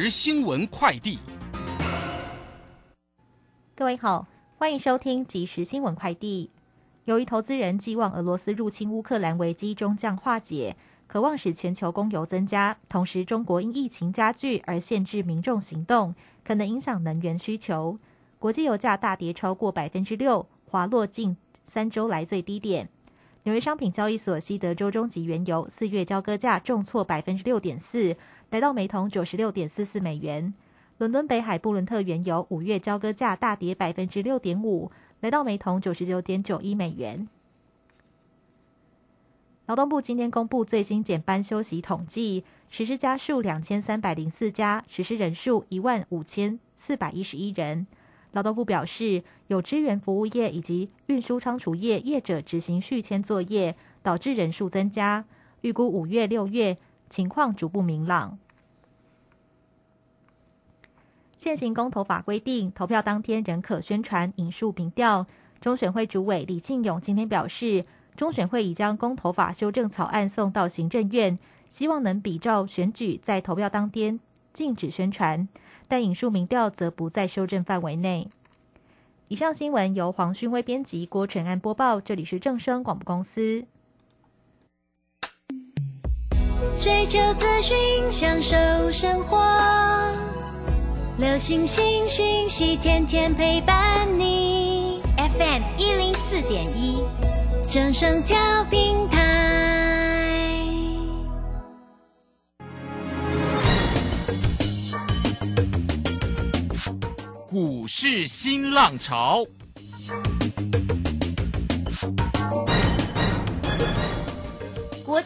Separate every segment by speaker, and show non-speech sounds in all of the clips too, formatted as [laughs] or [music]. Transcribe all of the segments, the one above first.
Speaker 1: 时新闻快递，
Speaker 2: 各位好，欢迎收听即时新闻快递。由于投资人寄望俄罗斯入侵乌克兰危机终将化解，渴望使全球供油增加，同时中国因疫情加剧而限制民众行动，可能影响能源需求。国际油价大跌超过百分之六，滑落近三周来最低点。纽约商品交易所西德州中级原油四月交割价重挫百分之六点四。来到每桶九十六点四四美元。伦敦北海布伦特原油五月交割价大跌百分之六点五，来到每桶九十九点九一美元。劳动部今天公布最新减班休息统计，实施家数两千三百零四家，实施人数一万五千四百一十一人。劳动部表示，有支援服务业以及运输仓储业业者执行续签作业，导致人数增加。预估五月、六月。情况逐步明朗。现行公投法规定，投票当天仍可宣传引述民调。中选会主委李庆勇今天表示，中选会已将公投法修正草案送到行政院，希望能比照选举，在投票当天禁止宣传，但引述民调则不在修正范围内。以上新闻由黄勋威编辑，郭纯安播报。这里是正声广播公司。
Speaker 3: 追求资讯，享受生活。流星星讯息，天天陪伴你。FM 一零四点一，正声调平台。
Speaker 1: 股市新浪潮。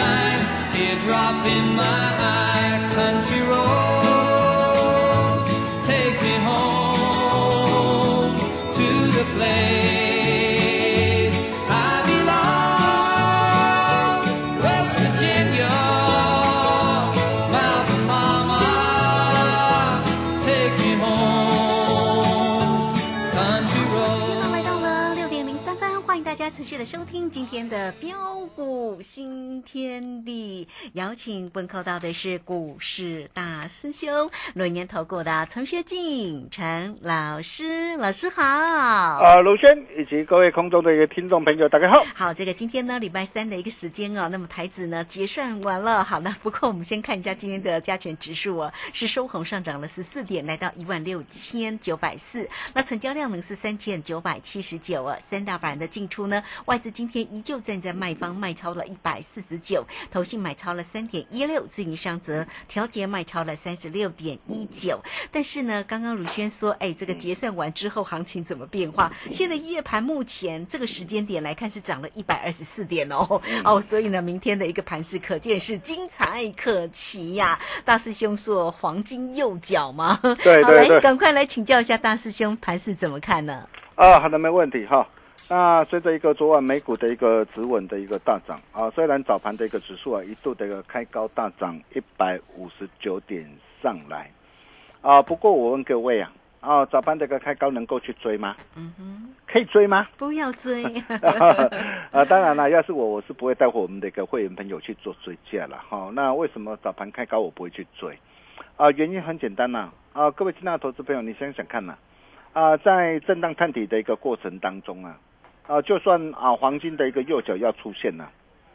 Speaker 4: Moonshine, teardrop in my eye.
Speaker 5: 的收听今天的标股新天地，邀请问候到的是股市大师兄、轮年投顾的陈学进陈老师，老师好。
Speaker 6: 啊，卢轩以及各位空中的一个听众朋友，大家好。
Speaker 5: 好，这个今天呢，礼拜三的一个时间哦，那么台子呢结算完了，好那。不过我们先看一下今天的加权指数哦，是收红上涨了十四点，来到一万六千九百四。那成交量呢是三千九百七十九啊，三大板的进出呢？外资今天依旧站在卖方，卖超了一百四十九，投信买超了三点一六，自营商则调节卖超了三十六点一九。但是呢，刚刚如轩说，哎，这个结算完之后行情怎么变化？现在夜盘目前这个时间点来看是涨了一百二十四点哦哦，所以呢，明天的一个盘势可见是精彩可期呀。大师兄说黄金右脚吗？[laughs]
Speaker 6: 对对对，
Speaker 5: 赶快来请教一下大师兄，盘势怎么看呢？
Speaker 6: 啊，好的，没问题哈。那随着一个昨晚美股的一个止稳的一个大涨啊，虽然早盘的一个指数啊一度的一个开高大涨一百五十九点上来啊，不过我问各位啊，啊早盘这个开高能够去追吗？嗯哼，可以追吗？
Speaker 5: 不要追 [laughs]
Speaker 6: 啊！当然了，要是我我是不会带我们的一个会员朋友去做追价了哈。那为什么早盘开高我不会去追？啊，原因很简单呐，啊，各位亲爱的投资朋友，你想想看呐、啊，在震荡探底的一个过程当中啊，啊，就算啊黄金的一个右脚要出现了、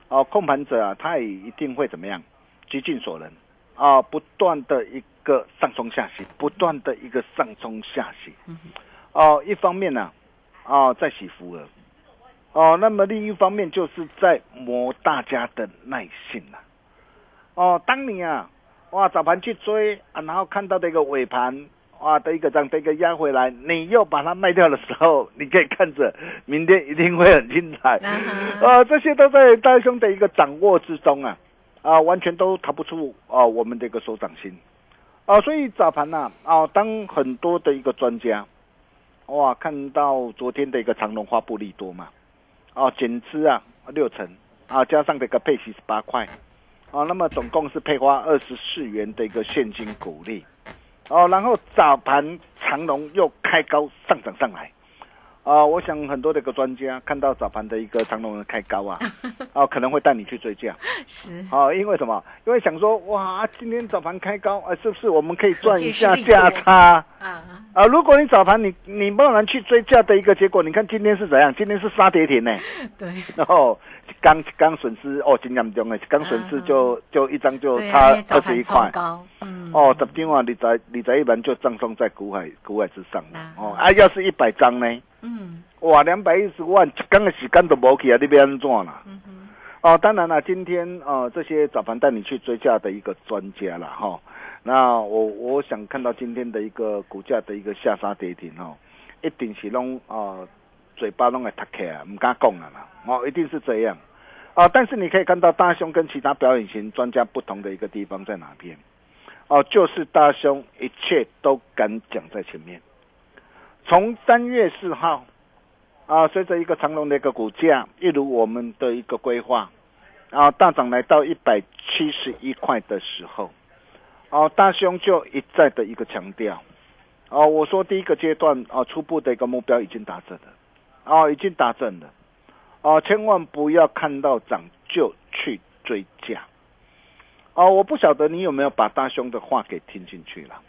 Speaker 6: 啊，控盘者啊，他也一定会怎么样，极尽所能啊，不断的一个上冲下洗，不断的一个上冲下洗，哦、一方面呢、啊，在洗浮额，哦，那么另一方面就是在磨大家的耐性了、哦，当你啊，哇，早盘去追啊，然后看到的一个尾盘，哇的一个这样的一个压回来，你又把它卖掉的时候，你可以看着明天一定会很精彩。
Speaker 5: 啊
Speaker 6: 呃，这些都在大兄的一个掌握之中啊，啊，完全都逃不出啊我们的一个手掌心。啊，所以早盘呐啊当很多的一个专家，哇，看到昨天的一个长隆花布利多嘛，啊，减资啊六成啊，加上这个配息十八块，啊，那么总共是配花二十四元的一个现金股利，哦，然后早盘长龙又开高上涨上来，啊，我想很多的一个专家看到早盘的一个长龙的开高啊，啊，[laughs] 可能会带你去追价，
Speaker 5: 是
Speaker 6: 哦，因为什么？因为想说哇，今天早盘开高，啊，是不是我们可以赚一下价差？
Speaker 5: 啊，
Speaker 6: 啊，如果你早盘你你贸然去追价的一个结果，你看今天是怎样？今天是杀跌停呢，[laughs]
Speaker 5: 对，
Speaker 6: 然后刚刚损失哦，真严重的，刚损失就就一张就差二十一块。
Speaker 5: 嗯，
Speaker 6: 哦，十张啊，你在你在一般就葬送在股海股海之上了
Speaker 5: 啊。
Speaker 6: 哦啊，要是一百张呢？
Speaker 5: 嗯。
Speaker 6: 哇，两百一十万，一天的时间都无去啊，你要安怎啦？
Speaker 5: 嗯，
Speaker 6: 哦，当然了，今天呃这些早盘带你去追价的一个专家了哈、那我我想看到今天的一个股价的一个下杀跌停哦，一定是拢呃嘴巴拢会塌开啊，唔敢讲了啦，哦，一定是这样。啊，但是你可以看到大兄跟其他表演型专家不同的一个地方在哪边？哦，就是大兄一切都敢讲在前面。从三月四号啊，随着一个长隆的一个股价，一如我们的一个规划，啊，大涨来到一百七十一块的时候，哦、大兄就一再的一个强调，哦、我说第一个阶段哦、初步的一个目标已经达成了，哦、已经达成了，哦、千万不要看到涨就去追价，哦、我不晓得你有没有把大兄的话给听进去了。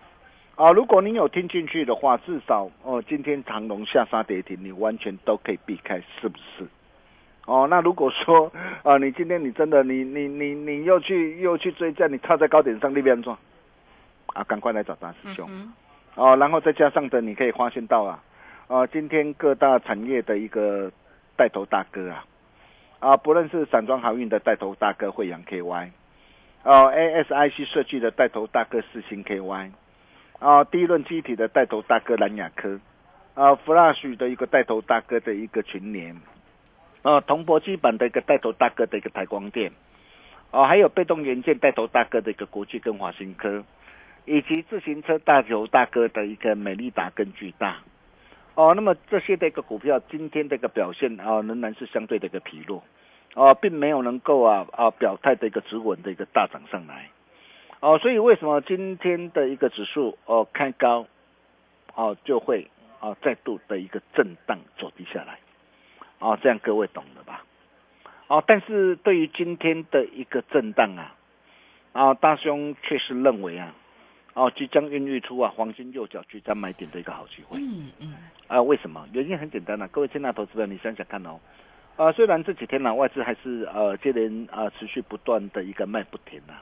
Speaker 6: 啊，如果你有听进去的话，至少哦，今天长隆下杀跌停，你完全都可以避开，是不是？哦，那如果说啊，[laughs] 你今天你真的你你你你又去又去追价，你套在高点上，那边做啊，赶快来找大师兄、
Speaker 5: 嗯
Speaker 6: 哦，然后再加上的，你可以发现到啊，啊，今天各大产业的一个带头大哥啊，啊，不论是散装航运的带头大哥惠阳 KY，哦，ASIC 设计的带头大哥四星 KY。啊，第一轮机体的带头大哥蓝雅科，啊，Flash 的一个带头大哥的一个群联，啊，铜箔基板的一个带头大哥的一个台光电，哦、还有被动元件带头大哥的一个国际跟华新科，以及自行车带头大哥的一个美利达跟巨大，哦，那么这些的一个股票今天的一个表现啊，仍然是相对的一个疲弱，哦、并没有能够啊啊表态的一个止稳的一个大涨上来。哦，所以为什么今天的一个指数哦开高，哦就会哦再度的一个震荡走低下来，哦这样各位懂了吧？哦，但是对于今天的一个震荡啊，啊大兄确实认为啊，哦即将孕育出啊黄金右脚居家买点的一个好机会。
Speaker 5: 嗯嗯，
Speaker 6: 啊，为什么？原因很简单啊，各位亲爱的投资者，你想想看哦，呃，虽然这几天呢、外资还是呃接连啊、持续不断的一个卖不停啊，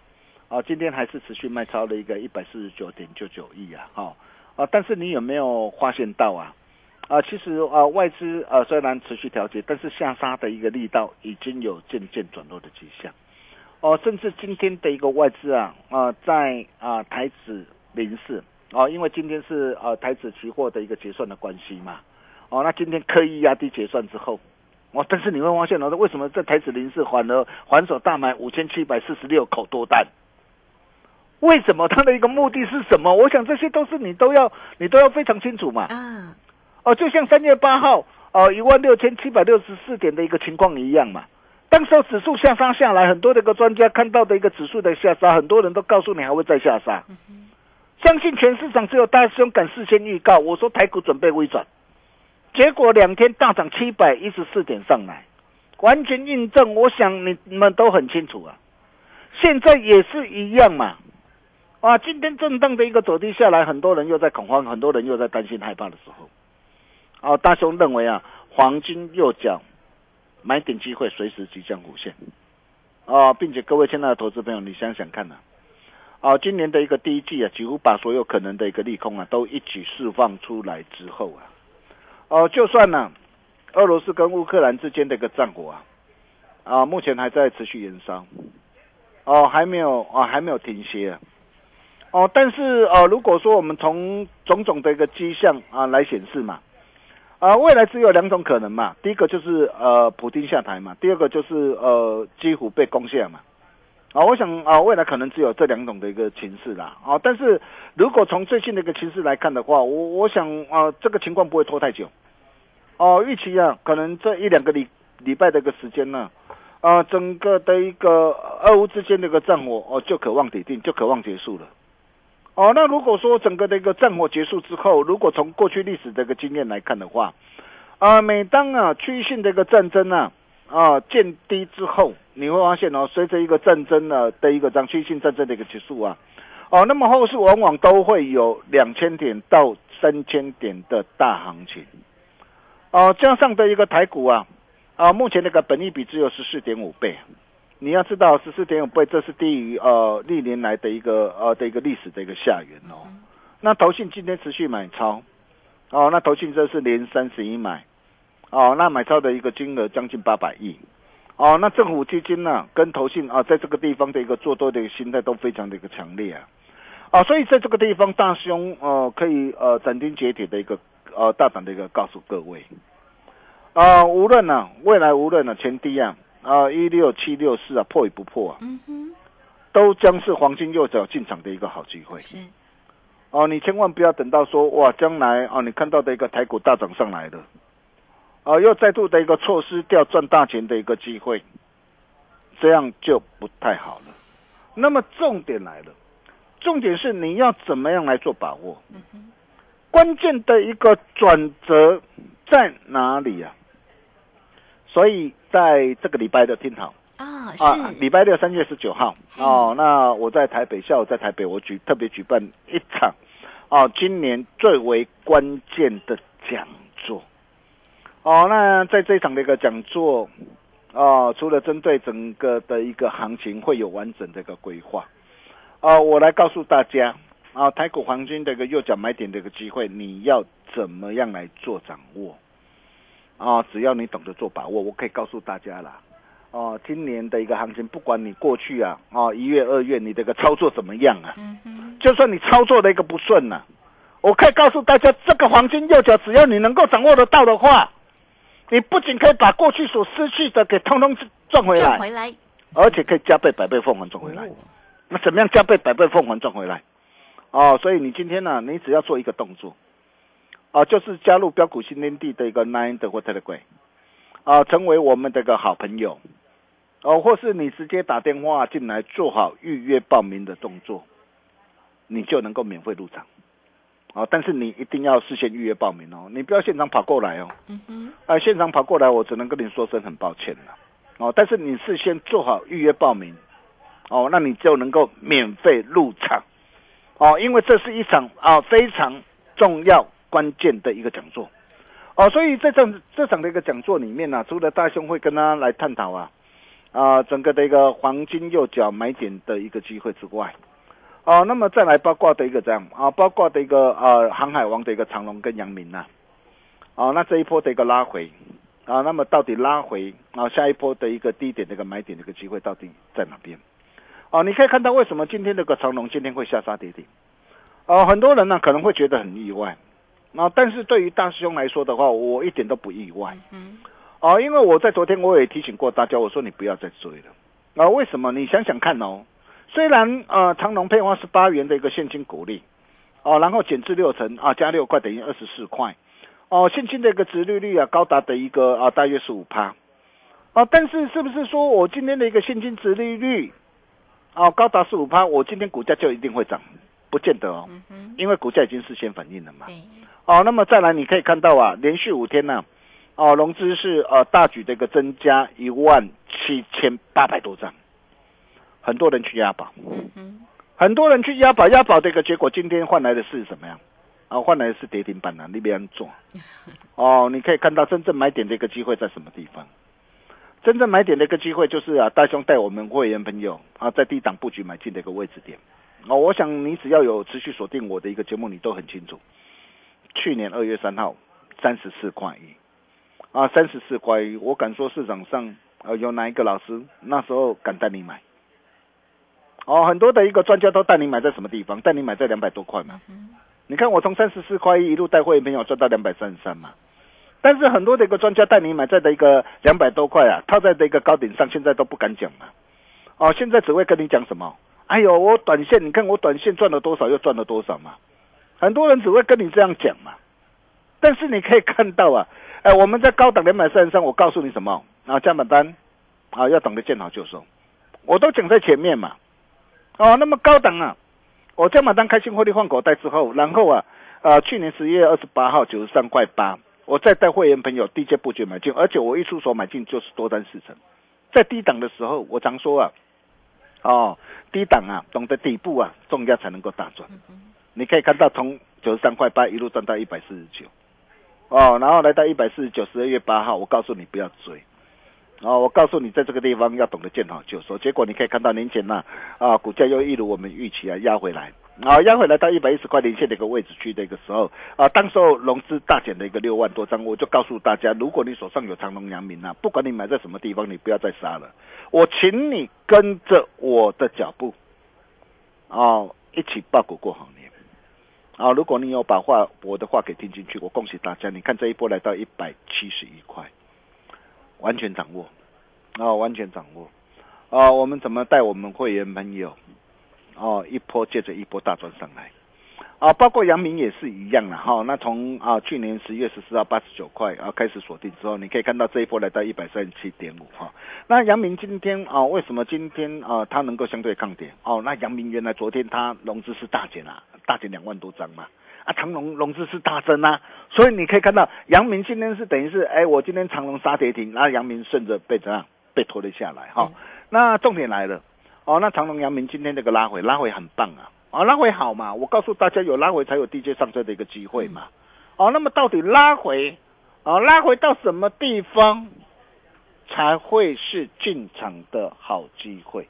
Speaker 6: 啊、今天还是持续卖超了一个一百四十九点九九亿啊，哈、啊，但是你有没有发现到啊？啊，其实啊，外资啊虽然持续调节，但是下杀的一个力道已经有渐渐转弱的迹象。哦，甚至今天的一个外资啊，啊、在啊、台指零四哦，因为今天是呃台指期货的一个结算的关系嘛，哦，那今天刻意压低结算之后，哦，但是你会发现哦，为什么在台指零四反而还手大买五千七百四十六口多单？为什么它的一个目的是什么？我想这些都是你都要你都要非常清楚嘛。
Speaker 5: 啊，
Speaker 6: 哦，就像三月八号哦一万六千七百六十四点的一个情况一样嘛。当时候指数下杀下来，很多的一个专家看到的一个指数的下杀，很多人都告诉你还会再下杀。相信全市场只有大师兄敢事先预告，我说台股准备微转，结果两天大涨七百一十四点上来，完全印证。我想你你们都很清楚啊，现在也是一样嘛。啊，今天震荡的一个走低下来，很多人又在恐慌，很多人又在担心害怕的时候，啊，大兄认为啊，黄金右脚买点机会随时即将浮现，啊，并且各位亲爱的投资朋友，你想想看呢、啊，今年的一个第一季啊，几乎把所有可能的一个利空啊，都一起释放出来之后啊，哦、就算呢、俄罗斯跟乌克兰之间的一个战火啊，啊，目前还在持续延烧，哦，还没有啊，还没有停歇啊。哦，但是啊，如果说我们从种种的一个迹象啊来显示嘛，啊，未来只有两种可能嘛，第一个就是呃普丁下台嘛，第二个就是呃基辅被攻陷嘛，啊，我想啊未来可能只有这两种的一个情势啦，啊，但是如果从最近的一个情势来看的话，我我想啊这个情况不会拖太久，哦、预期啊可能这一两个礼礼拜的一个时间呢。啊，整个的一个俄乌之间的一个战火哦，就渴望抵定，就渴望结束了。哦，那如果说整个的一个战火结束之后，如果从过去历史的一个经验来看的话，啊，每当啊区域性的一个战争啊啊见低之后，你会发现哦，随着一个战争呢的一个这样区域性战争的一个结束啊，哦，那么后市往往都会有两千点到三千点的大行情，哦，加上的一个台股啊，啊，目前那个本益比只有十四点五倍。你要知道，十四点五倍，这是低于呃历年来的一个呃的一个历史的一个下缘哦。那投信今天持续买超，哦，那投信这是连三十一买，哦，那买超的一个金额将近八百亿，哦，那政府基金呢、跟投信啊，在这个地方的一个做多的一个心态都非常的一个强烈啊，啊，所以在这个地方大兄呃可以呃斩钉截铁的一个呃大胆的一个告诉各位，啊，无论呢、未来无论呢、前低啊。啊，一六七六四啊，破与不破啊，
Speaker 5: 嗯哼，
Speaker 6: 都将是黄金右脚进场的一个好机会。
Speaker 5: 是，
Speaker 6: 哦。你千万不要等到说哇，将来哦，你看到的一个台股大涨上来了，哦，又再度的一个错失掉赚大钱的一个机会，这样就不太好了。那么重点来了，重点是你要怎么样来做把握？关键的一个转折在哪里呀、所以在这个礼拜的听好。
Speaker 5: 啊，
Speaker 6: 啊，
Speaker 5: 是，
Speaker 6: 礼拜六三月十九号哦，那我在台北，下午在台北，我举特别举办一场哦，今年最为关键的讲座哦。那在这一场的一个讲座哦，除了针对整个的一个行情会有完整的一个规划啊，我来告诉大家啊，台股黄金的一个右脚买点的一个机会，你要怎么样来做掌握啊？只要你懂得做把握，我可以告诉大家啦。哦，今年的一个行情，不管你过去啊，哦一月、二月你这个操作怎么样啊，就算你操作的一个不顺呐、我可以告诉大家，这个黄金右脚，只要你能够掌握得到的话，你不仅可以把过去所失去的给通通赚回来，
Speaker 5: 赚回来，
Speaker 6: 而且可以加倍、百倍奉还赚回来。那怎么样加倍、百倍奉还赚回来？哦，所以你今天呢、你只要做一个动作，啊，就是加入标股新天地的一个 Nine 的或 Telegram，啊，成为我们的一个好朋友，哦，或是你直接打电话进来做好预约报名的动作，你就能够免费入场。哦，但是你一定要事先预约报名哦，你不要现场跑过来哦。
Speaker 5: 嗯哼，
Speaker 6: 啊，现场跑过来，我只能跟你说声很抱歉了。哦，但是你事先做好预约报名，哦，那你就能够免费入场。哦，因为这是一场啊非常重要关键的一个讲座。哦，所以在这场这场的一个讲座里面呢、除了大兄会跟他来探讨啊啊整个的一个黄金右脚买点的一个机会之外，哦，那么再来包括的一个这样啊，包括的一个呃航海王的一个长龙跟杨明呐、啊，那这一波的一个拉回啊，那么到底拉回啊下一波的一个低点的一个买点的一个机会到底在哪边？哦，你可以看到为什么今天这个长龙今天会下杀跌停？哦，很多人呢可能会觉得很意外，啊，但是对于大师兄来说的话，我一点都不意外。
Speaker 5: 嗯
Speaker 6: 哦，因为我在昨天我也提醒过大家，我说你不要再追了。啊，为什么？你想想看哦，虽然呃长隆配发是八元的一个现金股利，哦，然后减至六成啊，加六块等于二十四块，哦，现金的一个殖利率啊高达的一个啊大约是五趴，啊，但是是不是说我今天的一个现金值利率啊高达十五趴，我今天股价就一定会涨？不见得哦，因为股价已经事先反应了嘛。
Speaker 5: 对，
Speaker 6: 哦，那么再来你可以看到啊，连续五天呢、哦，融资是呃大举的一个增加一万七千八百多张，很多人去押宝，
Speaker 5: 嗯，
Speaker 6: 很多人去押宝，押宝的一个结果，今天换来的是什么样？啊，换来的是跌停板啊，那边做。[laughs] 哦，你可以看到真正买点的一个机会在什么地方？真正买点的一个机会就是啊，大兄带我们会员朋友啊，在低档布局买进的一个位置点。哦，我想你只要有持续锁定我的一个节目，你都很清楚。去年二月三号，三十四块一，啊，三十四块一，我敢说市场上呃有哪一个老师那时候敢带你买？哦，很多的一个专家都带你买在什么地方？带你买在两百多块嘛。你看我从三十四块一一路带会员朋友赚到两百三十三嘛。但是很多的一个专家带你买在的一个两百多块啊，套在的一个高点上，现在都不敢讲嘛。哦，现在只会跟你讲什么？哎呦，我短线，你看我短线赚了多少，又赚了多少嘛。很多人只会跟你这样讲嘛。但是你可以看到啊，哎，我们在高档两百三十三，我告诉你什么啊？加满单啊，要懂得见好就收，我都讲在前面嘛。哦，那么高档啊，我加满单开心获利换口袋之后，然后啊，呃，去年十一月二十八号九十三块八。我再带会员朋友低阶布局买进，而且我一出手买进就是多单四成，在低档的时候，我常说啊，哦，低档啊，懂得底部啊，重压才能够大赚。你可以看到从九十三块八一路赚到一百四十九，哦，然后来到一百四十九，十二月八号，我告诉你不要追。哦，我告诉你，在这个地方要懂得见好就收。结果你可以看到年前呢，啊，股价又一如我们预期啊，压回来，啊，压回来到一百一十块连线的一个位置去的一个时候，啊，当时候融资大减的一个六万多张，我就告诉大家，如果你手上有长隆、阳明啊，不管你买在什么地方，你不要再杀了，我请你跟着我的脚步，哦，一起报股过好年。啊，如果你有把话我的话给听进去，我恭喜大家，你看这一波来到一百七十一块。完全掌握，啊，完全掌握，啊，我们怎么带我们会员朋友，哦，一波接着一波大赚上来，啊，包括阳明也是一样的哈。那从啊去年十月十四号八十九块啊开始锁定之后，你可以看到这一波来到一百三十七点五哈。那阳明今天啊，为什么今天啊它能够相对抗跌？哦，那阳明原来昨天它融资是大减啊，大减两万多张嘛。啊，长隆融资是大增啊，所以你可以看到，阳明今天是等于是，哎，我今天长隆杀跌停，然后阳明顺着被怎样被拖了下来哈。那重点来了，哦，那长隆、阳明今天这个拉回，拉回很棒啊，啊，拉回好嘛，我告诉大家，有拉回才有 DJ 上车的一个机会嘛。哦，那么到底拉回，哦，拉回到什么地方才会是进场的好机会？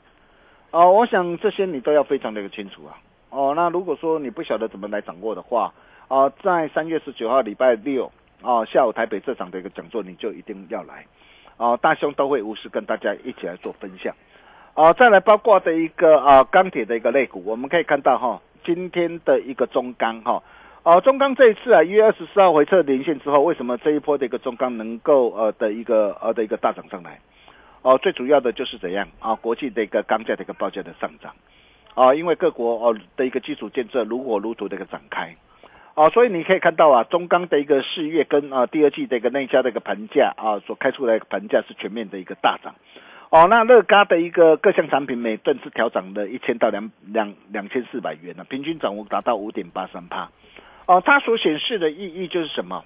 Speaker 6: 哦，我想这些你都要非常的一个清楚啊。哦，那如果说你不晓得怎么来掌握的话，啊，在三月十九号礼拜六啊下午台北这场的一个讲座，你就一定要来，啊，大兄都会无私跟大家一起来做分享，啊，再来包括的一个啊钢铁的一个类股，我们可以看到哈，今天的一个中钢哈，哦，中钢这一次啊一月二十四号回撤连线之后，为什么这一波的一个中钢能够呃的一个呃的一个大涨上来？哦，最主要的就是怎样啊，国际的一个钢价的一个报价的上涨。啊，因为各国哦的一个基础建设如火如荼的一个展开，啊，所以你可以看到啊，中钢的一个四月跟啊第二季的一个内销的一个盘价啊，所开出来的盘价是全面的一个大涨，哦，那乐嘎的一个各项产品每吨是调涨了一千到两两两千四百元呢，平均涨幅达到五点八三帕，哦，它所显示的意义就是什么？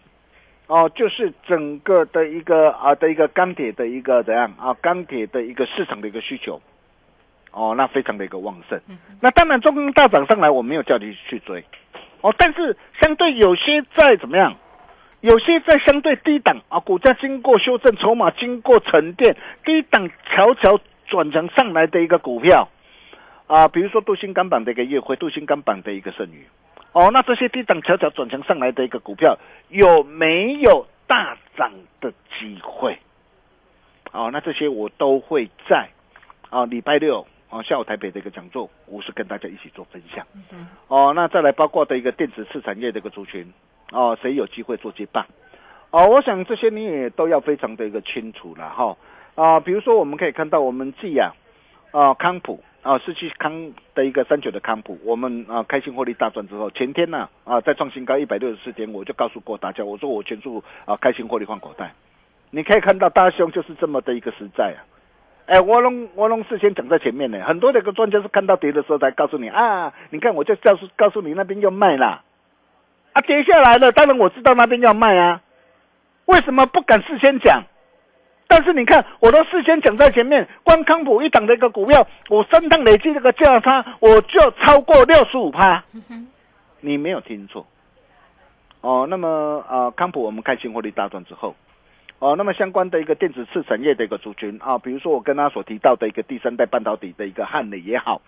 Speaker 6: 哦，就是整个的一个啊的一个钢铁的一个怎样啊钢铁的一个市场的一个需求。哦，那非常的一个旺盛。那当然，中钢大涨上来，我没有叫你去追。哦，但是相对有些在怎么样？有些在相对低档啊，股价经过修正，筹码经过沉淀，低档悄悄转强上来的一个股票啊，比如说镀锌钢板的一个月辉，镀锌钢板的一个剩余。哦，那这些低档悄悄转强上来的一个股票，有没有大涨的机会？哦，那这些我都会在啊，礼拜六。哦，下午台北的一个讲座，我是跟大家一起做分享。哦，那再来包括的一个电子次产业的一个族群，哦，谁有机会做接棒？哦，我想这些你也都要非常的一个清楚了哈。啊，比如说我们可以看到，我们既啊，啊康普啊，失去康的一个三九的康普，我们啊开心获利大赚之后，前天呢啊在创新高一百六十四点，我就告诉过大家，我说我全数啊开心获利换口袋。你可以看到大兄就是这么的一个实在啊。哎，我龙我龙事先讲在前面呢，很多的个专家是看到跌的时候才告诉你啊，你看我就告诉告诉你那边要卖啦，啊跌下来了，当然我知道那边要卖啊，为什么不敢事先讲？但是你看，我都事先讲在前面，光康普一档的一个股票，我三趟累计这个价差，我就超过六十五趴。你没有听错。哦，那么啊，康普我们开新获利大赚之后，哦，那么相关的一个电子次产业的一个族群啊，比如说我跟他所提到的一个第三代半导体的一个汉磊也好，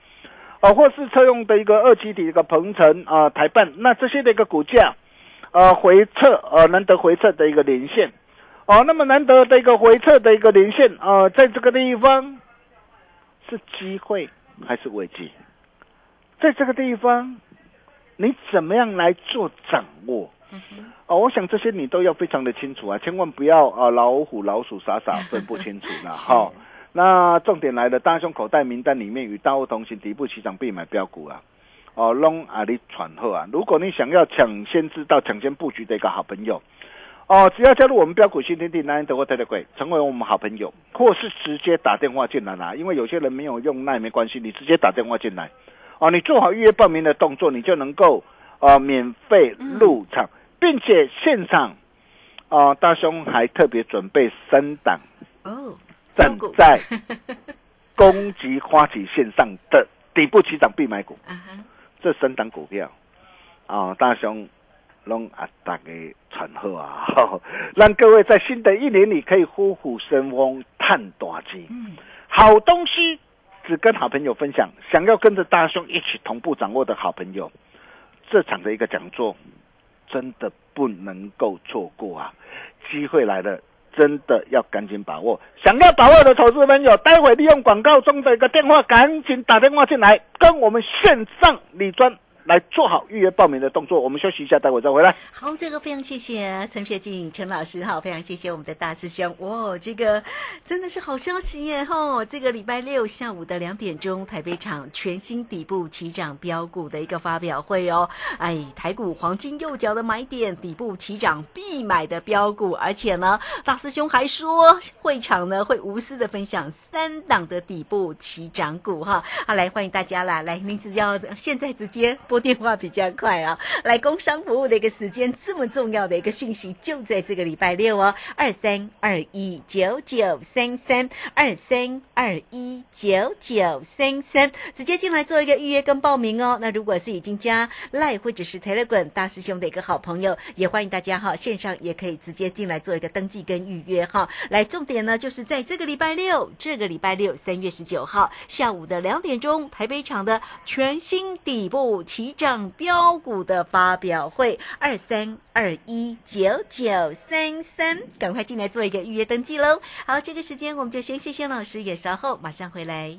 Speaker 6: 啊，或是车用的一个二级体一个鹏程啊、台办，那这些的一个股价，呃，回撤呃难得回撤的一个连线，哦，那么难得的一个回撤的一个连线啊，在这个地方是机会还是危机？在这个地方，你怎么样来做掌握？哦，我想这些你都要非常的清楚啊，千万不要啊老虎老鼠傻傻分不清楚了 [laughs] 哈。那重点来了，大胸口袋名单里面与大户同行底部起涨必买标股啊，哦拢啊你传后啊，如果你想要抢先知道、抢先布局的一个好朋友，哦，只要加入我们标股新天地南德国特特贵，成为我们好朋友，或是直接打电话进来啦，因为有些人没有用那也没关系，你直接打电话进来，哦，你做好预约报名的动作，你就能够呃免费入场。并且现场，啊，大兄还特别准备三档。
Speaker 5: 哦，
Speaker 6: 站在攻击花旗线上的底部起涨必买股，这三档股票，啊，大兄拢啊大家传好啊，[laughs] 让各位在新的一年里可以虎虎生风，探大金。嗯，好东西只跟好朋友分享，想要跟着大兄一起同步掌握的好朋友，这场的一个讲座。真的不能够错过啊！机会来了，真的要赶紧把握。想要把握的投资朋友，待会利用广告中的一个电话，赶紧打电话进来，跟我们线上理专。来做好预约报名的动作，我们休息一下，待会再回来。
Speaker 5: 好，这个非常谢谢陈学静陈老师，好，非常谢谢我们的大师兄。哇，这个真的是好消息耶！吼，这个礼拜六下午的两点钟，台北场全新底部起涨标股的一个发表会哦。哎，台股黄金右脚的买点，底部起涨必买的标股，而且呢，大师兄还说会场呢会无私的分享三档的底部起涨股哈。好，来欢迎大家啦！来，您只要现在直接。拨电话比较快啊！来工商服务的一个时间，这么重要的一个讯息，就在这个礼拜六哦，二三二一九九三三二三二一九九三三，直接进来做一个预约跟报名哦。那如果是已经加赖或者是 Telegram 大师兄的一个好朋友，也欢迎大家哈，线上也可以直接进来做一个登记跟预约哈。来，重点呢就是在这个礼拜六，这个礼拜六三月十九号下午的两点钟，台北场的全新底部。提涨标股的发表会，二三二一九九三三，赶快进来做一个预约登记喽！好，这个时间我们就先谢谢老师，也稍后马上回来。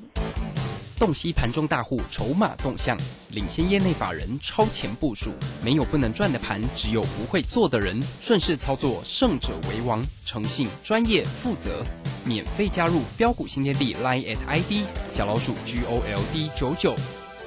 Speaker 1: 洞悉盘中大户筹码动向，领先业内法人超前部署，没有不能赚的盘，只有不会做的人。顺势操作，胜者为王。诚信、专业、负责，免费加入标股新天地 Line at ID 小老鼠 G O L D 九九。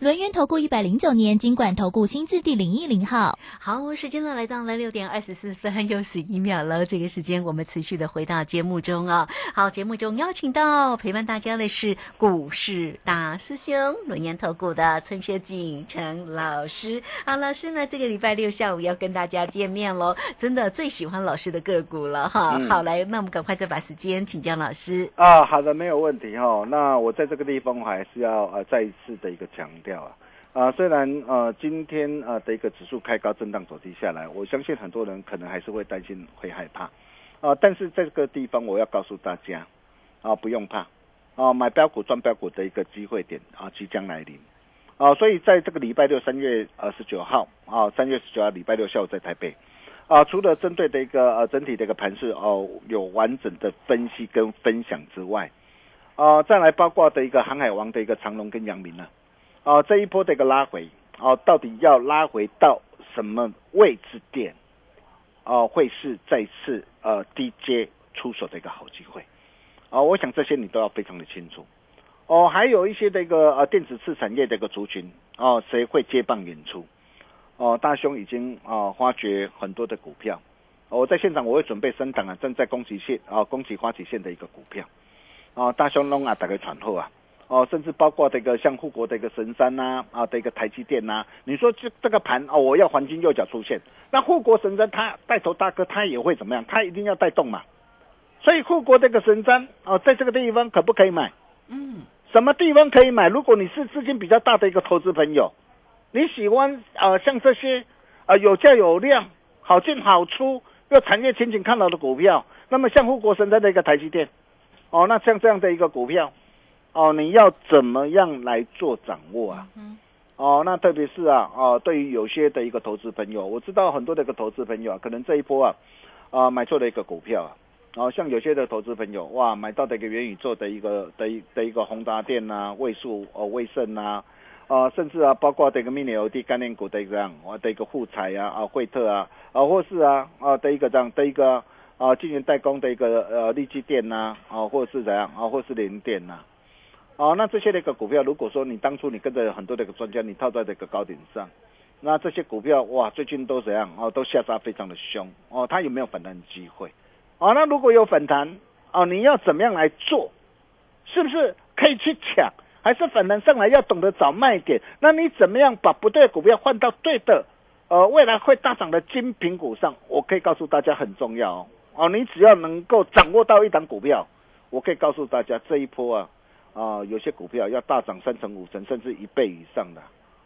Speaker 7: 轮源投顾一百零九年金管投顾新字第零一零号，
Speaker 5: 好，时间呢来到了六点二十四分又十一秒了。这个时间我们持续的回到节目中啊。好，节目中邀请到陪伴大家的是股市大师兄轮源投顾的陈学景陈老师。好，老师呢这个礼拜六下午要跟大家见面喽，真的最喜欢老师的个股了哈。好，来，那我们赶快再把时间请教老师
Speaker 6: 啊。好的，没有问题哈。那我在这个地方我还是要呃再一次的一个强调。掉啊，啊，虽然呃今天呃的一个指数开高震荡走低下来，我相信很多人可能还是会担心会害怕，啊，但是这个地方我要告诉大家，啊不用怕，啊买标股赚标股的一个机会点啊即将来临，啊所以在这个礼拜六三月二十九号啊三月十九号礼拜六下午在台北，啊，除了针对的一个呃整体的一个盘势哦有完整的分析跟分享之外，啊，再来包括的一个航海王的一个长龙跟阳明呢，啊，这一波的一个拉回，啊，到底要拉回到什么位置点，啊，会是再次呃低阶出手的一个好机会，啊，我想这些你都要非常的清楚，哦，还有一些这个呃电子次产业的一个族群，哦，谁会接棒演出？哦，大兄已经啊发掘很多的股票，我在现场我会准备升档啊，正在攻击线啊，攻击花旗线的一个股票，啊，大兄弄啊，大概传后啊，哦，甚至包括这个像护国的一个神山呐，啊的一个台积电呐，你说这这个盘哦，我要黄金右脚出现，那护国神山他带头大哥他也会怎么样？他一定要带动嘛，所以护国这个神山哦，在这个地方可不可以买？
Speaker 5: 嗯，
Speaker 6: 什么地方可以买？如果你是资金比较大的一个投资朋友。你喜欢呃像这些呃有价有量、好进好出又产业前景看好的股票，那么像护国神山的一个台积电，哦，那像这样的一个股票，哦，你要怎么样来做掌握啊？嗯哦，那特别是啊，哦，对于有些的一个投资朋友，我知道很多的一个投资朋友啊，可能这一波啊，啊买错了一个股票啊，哦，像有些的投资朋友哇，买到的一个元宇宙的一个的一的一个宏达电呐、位数哦、威盛呐。啊，甚至啊，包括这个 mini LED 概念股的一个啊的一个富彩啊啊惠特啊啊或是啊啊的一个这样的一个啊晶圆代工的一个呃利基电呐啊或者是怎样啊或是联电呐哦那这些的一个股票，如果说你当初你跟着很多的一个专家，你套在这个高点上，那这些股票哇最近都怎样哦都下杀非常的凶哦，它有没有反弹机会？哦，那如果有反弹哦，你要怎么样来做？是不是可以去抢？还是反弹上来要懂得找卖点，那你怎么样把不对的股票换到对的，呃，未来会大涨的精品股上？我可以告诉大家很重要哦，哦，你只要能够掌握到一档股票，我可以告诉大家这一波啊，啊，有些股票要大涨三成、五成，甚至一倍以上的，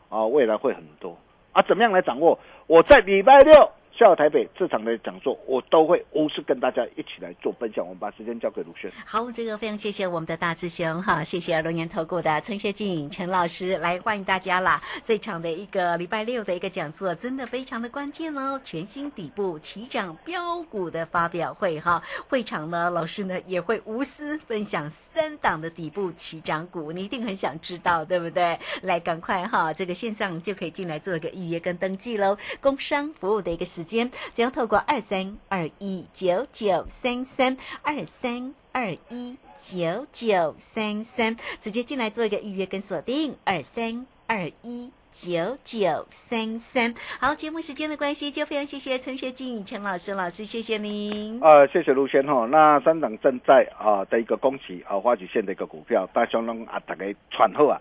Speaker 6: 啊，未来会很多啊，怎么样来掌握？我在礼拜六。下午台北这场的讲座，我都会无私跟大家一起来做分享。我们把时间交给卢轩。
Speaker 5: 好，这个非常谢谢我们的大师兄哈，谢谢龙年投顾的陈学静陈老师来欢迎大家啦！这场的一个礼拜六的一个讲座，真的非常的关键哦，全新底部起涨标股的发表会哈。会场呢，老师呢也会无私分享三档的底部起涨股，你一定很想知道，对不对？来，赶快哈，这个线上就可以进来做一个预约跟登记喽。工商服务的一个时。间只要透过二三二一九九三三二三二一九九三三直接进来做一个预约跟锁定二三二一九九三三。好，节目时间的关系，就非常谢谢陈学静陈老师老师，谢谢您。
Speaker 6: 呃，谢谢卢先哈。那三档正在啊的一个恭喜啊花旗线的一个股票，大熊龙啊大概喘后啊。